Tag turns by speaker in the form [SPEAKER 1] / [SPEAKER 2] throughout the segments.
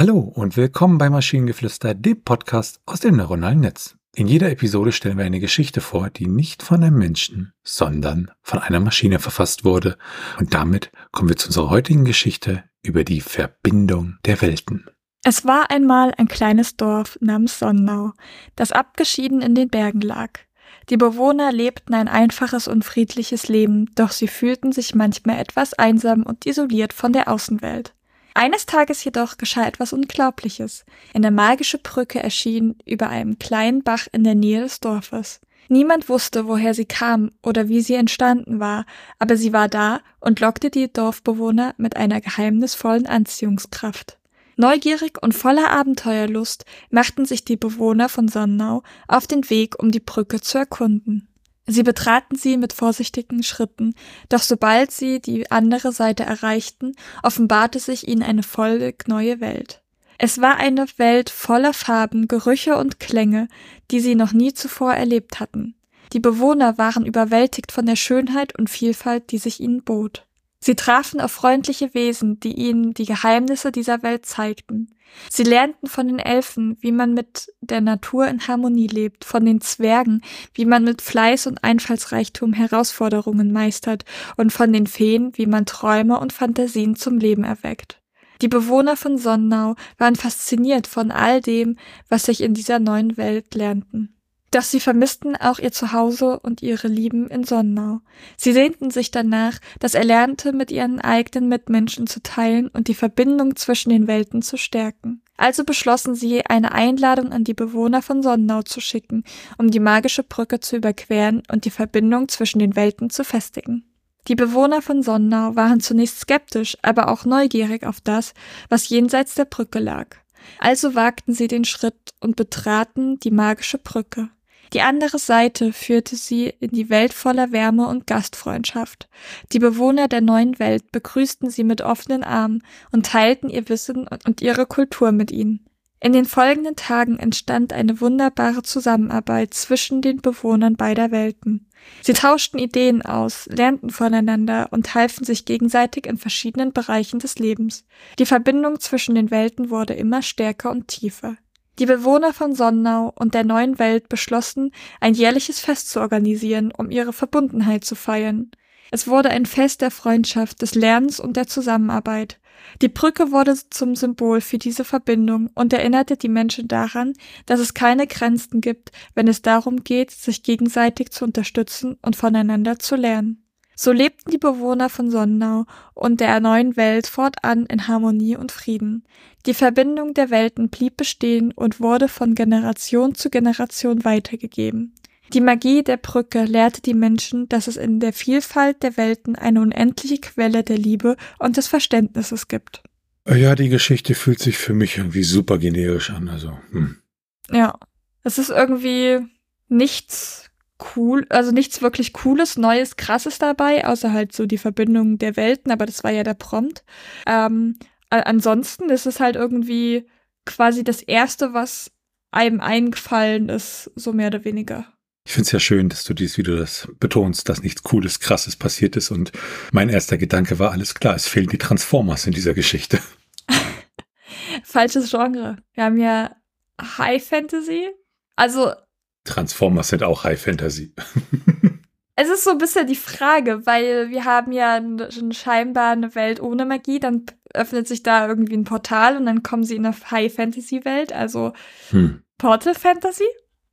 [SPEAKER 1] Hallo und willkommen bei Maschinengeflüster, dem Podcast aus dem neuronalen Netz. In jeder Episode stellen wir eine Geschichte vor, die nicht von einem Menschen, sondern von einer Maschine verfasst wurde. Und damit kommen wir zu unserer heutigen Geschichte über die Verbindung der Welten.
[SPEAKER 2] Es war einmal ein kleines Dorf namens Sonnau, das abgeschieden in den Bergen lag. Die Bewohner lebten ein einfaches und friedliches Leben, doch sie fühlten sich manchmal etwas einsam und isoliert von der Außenwelt. Eines Tages jedoch geschah etwas Unglaubliches. Eine magische Brücke erschien über einem kleinen Bach in der Nähe des Dorfes. Niemand wusste, woher sie kam oder wie sie entstanden war, aber sie war da und lockte die Dorfbewohner mit einer geheimnisvollen Anziehungskraft. Neugierig und voller Abenteuerlust machten sich die Bewohner von Sonnau auf den Weg, um die Brücke zu erkunden. Sie betraten sie mit vorsichtigen Schritten, doch sobald sie die andere Seite erreichten, offenbarte sich ihnen eine völlig neue Welt. Es war eine Welt voller Farben, Gerüche und Klänge, die sie noch nie zuvor erlebt hatten. Die Bewohner waren überwältigt von der Schönheit und Vielfalt, die sich ihnen bot. Sie trafen auf freundliche Wesen, die ihnen die Geheimnisse dieser Welt zeigten. Sie lernten von den Elfen, wie man mit der Natur in Harmonie lebt, von den Zwergen, wie man mit Fleiß und Einfallsreichtum Herausforderungen meistert, und von den Feen, wie man Träume und Fantasien zum Leben erweckt. Die Bewohner von Sonnau waren fasziniert von all dem, was sich in dieser neuen Welt lernten. Doch sie vermissten auch ihr Zuhause und ihre Lieben in Sonnau. Sie sehnten sich danach, das Erlernte mit ihren eigenen Mitmenschen zu teilen und die Verbindung zwischen den Welten zu stärken. Also beschlossen sie, eine Einladung an die Bewohner von Sonnau zu schicken, um die magische Brücke zu überqueren und die Verbindung zwischen den Welten zu festigen. Die Bewohner von Sonnau waren zunächst skeptisch, aber auch neugierig auf das, was jenseits der Brücke lag. Also wagten sie den Schritt und betraten die magische Brücke. Die andere Seite führte sie in die Welt voller Wärme und Gastfreundschaft. Die Bewohner der neuen Welt begrüßten sie mit offenen Armen und teilten ihr Wissen und ihre Kultur mit ihnen. In den folgenden Tagen entstand eine wunderbare Zusammenarbeit zwischen den Bewohnern beider Welten. Sie tauschten Ideen aus, lernten voneinander und halfen sich gegenseitig in verschiedenen Bereichen des Lebens. Die Verbindung zwischen den Welten wurde immer stärker und tiefer. Die Bewohner von Sonnau und der neuen Welt beschlossen, ein jährliches Fest zu organisieren, um ihre Verbundenheit zu feiern. Es wurde ein Fest der Freundschaft, des Lernens und der Zusammenarbeit. Die Brücke wurde zum Symbol für diese Verbindung und erinnerte die Menschen daran, dass es keine Grenzen gibt, wenn es darum geht, sich gegenseitig zu unterstützen und voneinander zu lernen. So lebten die Bewohner von Sonnau und der neuen Welt fortan in Harmonie und Frieden. Die Verbindung der Welten blieb bestehen und wurde von Generation zu Generation weitergegeben. Die Magie der Brücke lehrte die Menschen, dass es in der Vielfalt der Welten eine unendliche Quelle der Liebe und des Verständnisses gibt.
[SPEAKER 1] Ja, die Geschichte fühlt sich für mich irgendwie super generisch an, also. Hm.
[SPEAKER 2] Ja, es ist irgendwie nichts cool, also nichts wirklich Cooles, Neues, Krasses dabei, außer halt so die Verbindung der Welten, aber das war ja der Prompt. Ähm, ansonsten ist es halt irgendwie quasi das Erste, was einem eingefallen ist, so mehr oder weniger.
[SPEAKER 1] Ich finde es ja schön, dass du dies wieder das betonst, dass nichts Cooles, Krasses passiert ist. Und mein erster Gedanke war, alles klar, es fehlen die Transformers in dieser Geschichte.
[SPEAKER 2] Falsches Genre. Wir haben ja High Fantasy. Also
[SPEAKER 1] Transformers sind auch High Fantasy.
[SPEAKER 2] es ist so ein bisschen die Frage, weil wir haben ja scheinbar eine Welt ohne Magie, dann öffnet sich da irgendwie ein Portal und dann kommen sie in eine High Fantasy Welt, also hm. Portal Fantasy?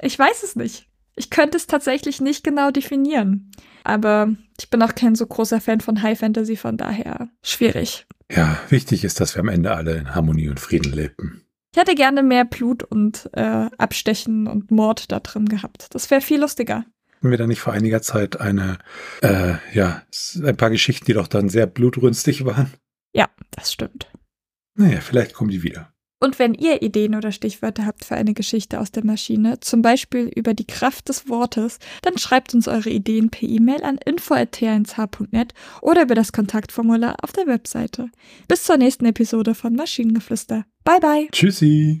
[SPEAKER 2] Ich weiß es nicht. Ich könnte es tatsächlich nicht genau definieren. Aber ich bin auch kein so großer Fan von High Fantasy, von daher schwierig.
[SPEAKER 1] Ja, wichtig ist, dass wir am Ende alle in Harmonie und Frieden leben.
[SPEAKER 2] Ich hätte gerne mehr Blut und äh, Abstechen und Mord da drin gehabt. Das wäre viel lustiger.
[SPEAKER 1] Hatten wir da nicht vor einiger Zeit eine, äh, ja, ein paar Geschichten, die doch dann sehr blutrünstig waren?
[SPEAKER 2] Ja, das stimmt.
[SPEAKER 1] Naja, vielleicht kommen die wieder.
[SPEAKER 2] Und wenn ihr Ideen oder Stichwörter habt für eine Geschichte aus der Maschine, zum Beispiel über die Kraft des Wortes, dann schreibt uns eure Ideen per E-Mail an info.tnsh.net oder über das Kontaktformular auf der Webseite. Bis zur nächsten Episode von Maschinengeflüster. Bye bye.
[SPEAKER 1] Tschüssi.